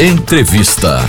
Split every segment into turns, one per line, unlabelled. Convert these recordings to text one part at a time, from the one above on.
Entrevista.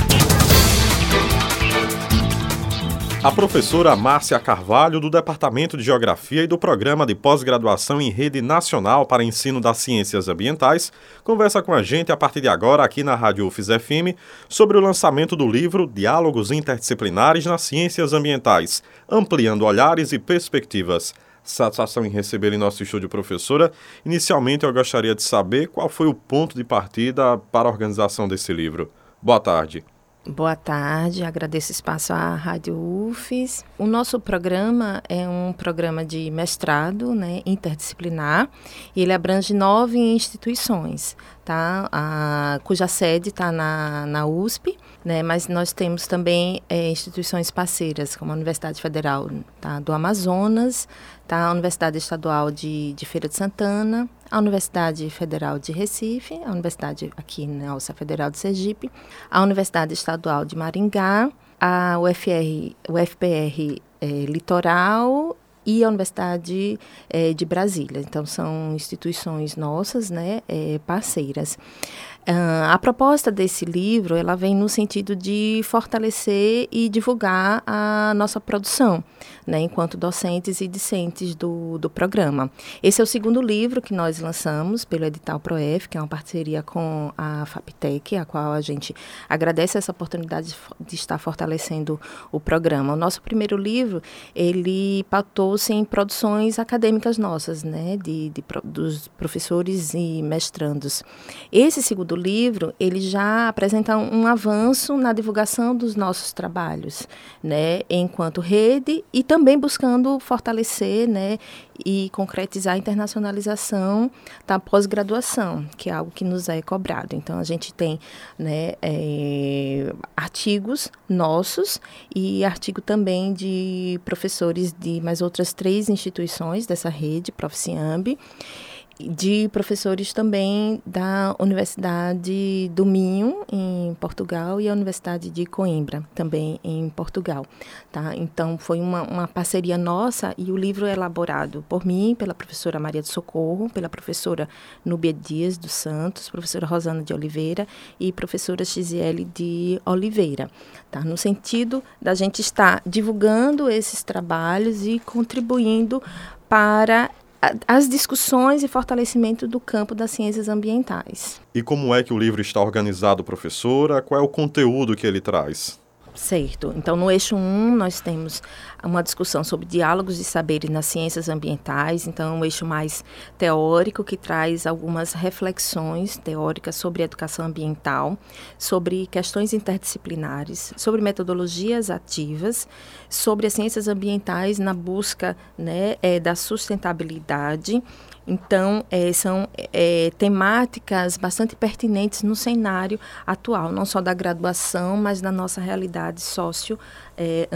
A professora Márcia Carvalho, do Departamento de Geografia e do Programa de Pós-Graduação em Rede Nacional para Ensino das Ciências Ambientais, conversa com a gente a partir de agora aqui na Rádio UFIS FM sobre o lançamento do livro Diálogos Interdisciplinares nas Ciências Ambientais, ampliando olhares e perspectivas. Satisfação em receber em nosso estúdio, professora. Inicialmente, eu gostaria de saber qual foi o ponto de partida para a organização desse livro. Boa tarde.
Boa tarde, agradeço o espaço à Rádio UFES. O nosso programa é um programa de mestrado né, interdisciplinar e ele abrange nove instituições, tá? A, cuja sede está na, na USP, né, mas nós temos também é, instituições parceiras, como a Universidade Federal tá, do Amazonas, tá, a Universidade Estadual de, de Feira de Santana, a Universidade Federal de Recife, a Universidade aqui na Alça Federal de Sergipe, a Universidade Estadual de Maringá, a UFR, UFPR é, Litoral e a Universidade é, de Brasília. Então, são instituições nossas, né, é, parceiras. Uh, a proposta desse livro, ela vem no sentido de fortalecer e divulgar a nossa produção, né, enquanto docentes e discentes do, do programa. Esse é o segundo livro que nós lançamos pelo edital ProF, que é uma parceria com a FAPTEC, a qual a gente agradece essa oportunidade de, de estar fortalecendo o programa. O nosso primeiro livro, ele pautou-se em produções acadêmicas nossas, né, de, de, dos professores e mestrandos. Esse segundo livro, ele já apresenta um avanço na divulgação dos nossos trabalhos, né, enquanto rede e também buscando fortalecer, né, e concretizar a internacionalização da pós-graduação, que é algo que nos é cobrado. Então, a gente tem né, é, artigos nossos e artigo também de professores de mais outras três instituições dessa rede, Proficiamb, de professores também da Universidade do Minho, em Portugal, e a Universidade de Coimbra, também em Portugal. Tá? Então, foi uma, uma parceria nossa e o livro é elaborado por mim, pela professora Maria de Socorro, pela professora Núbia Dias dos Santos, professora Rosana de Oliveira e professora Gisele de Oliveira. Tá? No sentido da gente estar divulgando esses trabalhos e contribuindo para as discussões e fortalecimento do campo das ciências ambientais.
E como é que o livro está organizado, professora? Qual é o conteúdo que ele traz?
Certo. Então, no eixo 1, nós temos uma discussão sobre diálogos de saberes nas ciências ambientais. Então, um eixo mais teórico, que traz algumas reflexões teóricas sobre educação ambiental, sobre questões interdisciplinares, sobre metodologias ativas, sobre as ciências ambientais na busca né, é, da sustentabilidade então, é, são é, temáticas bastante pertinentes no cenário atual, não só da graduação, mas da nossa realidade socioambiental. É,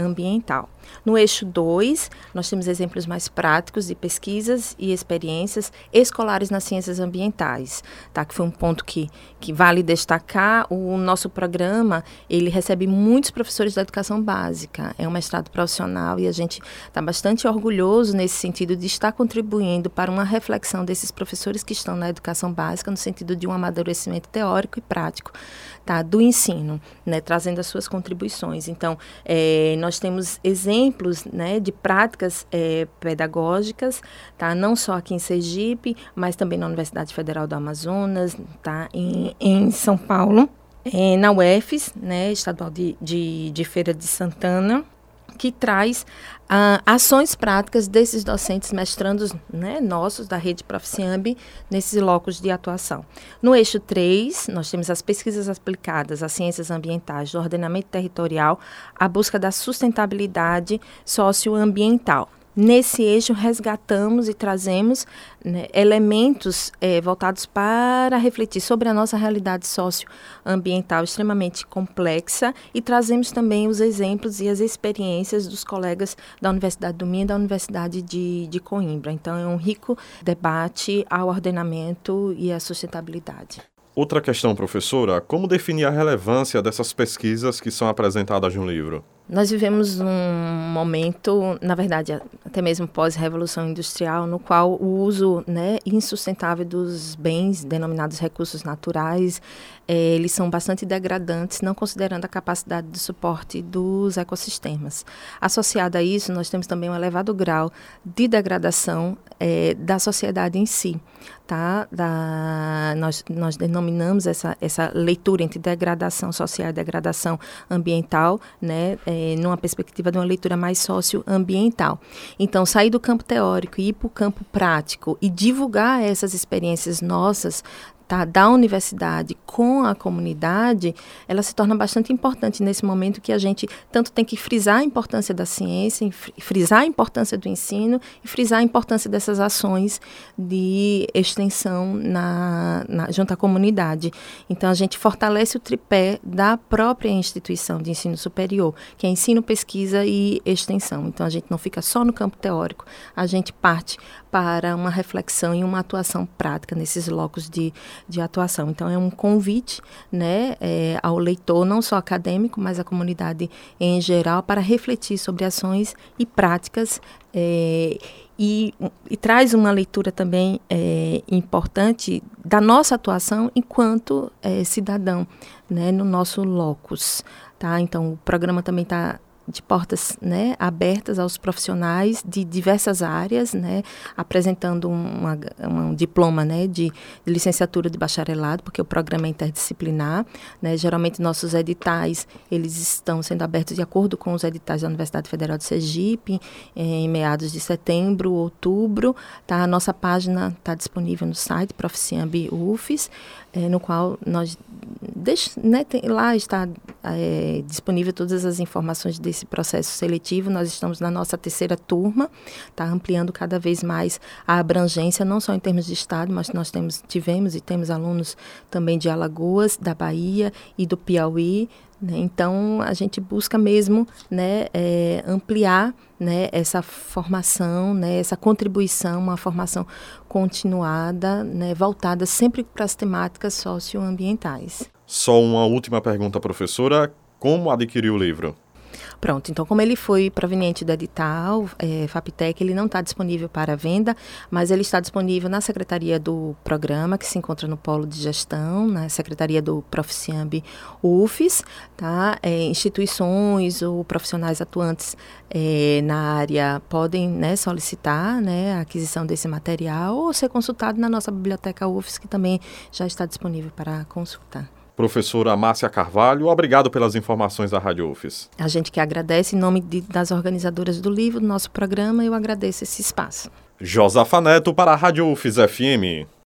no eixo 2, nós temos exemplos mais práticos de pesquisas e experiências escolares nas ciências ambientais, tá? que foi um ponto que, que vale destacar. O nosso programa, ele recebe muitos professores da educação básica, é um mestrado profissional e a gente está bastante orgulhoso nesse sentido de estar contribuindo para uma reflexão desses professores que estão na educação básica, no sentido de um amadurecimento teórico e prático tá, do ensino, né, trazendo as suas contribuições. Então, é, nós temos exemplos né, de práticas é, pedagógicas, tá, não só aqui em Sergipe, mas também na Universidade Federal do Amazonas, tá, em, em São Paulo, é, na UFES, né, Estadual de, de, de Feira de Santana, que traz ah, ações práticas desses docentes mestrandos né, nossos da rede Proficiamb nesses locos de atuação. No eixo 3, nós temos as pesquisas aplicadas às ciências ambientais do ordenamento territorial, a busca da sustentabilidade socioambiental. Nesse eixo, resgatamos e trazemos né, elementos é, voltados para refletir sobre a nossa realidade socioambiental extremamente complexa e trazemos também os exemplos e as experiências dos colegas da Universidade do Minho e da Universidade de, de Coimbra. Então, é um rico debate ao ordenamento e à sustentabilidade.
Outra questão, professora, como definir a relevância dessas pesquisas que são apresentadas no livro?
Nós vivemos um momento, na verdade, até mesmo pós-revolução industrial, no qual o uso né, insustentável dos bens denominados recursos naturais, eh, eles são bastante degradantes, não considerando a capacidade de suporte dos ecossistemas. Associado a isso, nós temos também um elevado grau de degradação eh, da sociedade em si. Tá? Da, nós, nós denominamos essa, essa leitura entre degradação social e degradação ambiental, né? É, numa perspectiva de uma leitura mais socioambiental. Então, sair do campo teórico e ir para o campo prático e divulgar essas experiências nossas tá, da universidade com a comunidade, ela se torna bastante importante nesse momento que a gente tanto tem que frisar a importância da ciência, frisar a importância do ensino e frisar a importância dessas ações de extensão na, na, junto à comunidade. Então, a gente fortalece o tripé da própria instituição de ensino superior, que é ensino, pesquisa e extensão. Então, a gente não fica só no campo teórico, a gente parte para uma reflexão e uma atuação prática nesses locos de, de atuação. Então, é um convite né, é, ao leitor, não só acadêmico, mas à comunidade em geral, para refletir sobre ações e práticas. É, e, e, traz uma leitura também é, importante da nossa atuação enquanto é, cidadão, né, no nosso locus. Tá? Então, o programa também está de portas né, abertas aos profissionais de diversas áreas, né, apresentando uma, um diploma né, de, de, licenciatura de bacharelado, porque o programa é interdisciplinar. Né, geralmente nossos editais eles estão sendo abertos de acordo com os editais da Universidade Federal de Sergipe, em meados de setembro, outubro. Tá? A nossa página está disponível no site Proficiambi UFES, é, no qual nós deixa, né, tem, lá está é, disponível todas as informações desse processo seletivo. Nós estamos na nossa terceira turma, está ampliando cada vez mais a abrangência, não só em termos de estado, mas nós temos, tivemos e temos alunos também de Alagoas, da Bahia e do Piauí. Né? Então, a gente busca mesmo né, é, ampliar né, essa formação, né, essa contribuição, uma formação continuada, né, voltada sempre para as temáticas socioambientais.
Só uma última pergunta, professora. Como adquirir o livro?
Pronto, então como ele foi proveniente do edital é, FAPTEC, ele não está disponível para venda, mas ele está disponível na secretaria do programa, que se encontra no polo de gestão, na secretaria do Proficiamb UFES, tá? É, instituições ou profissionais atuantes é, na área podem né, solicitar né, a aquisição desse material ou ser consultado na nossa biblioteca UFES, que também já está disponível para consultar.
Professora Márcia Carvalho, obrigado pelas informações da Rádio UFES.
A gente que agradece, em nome de, das organizadoras do livro, do nosso programa, eu agradeço esse espaço.
Josafa Neto para a Rádio UFES FM.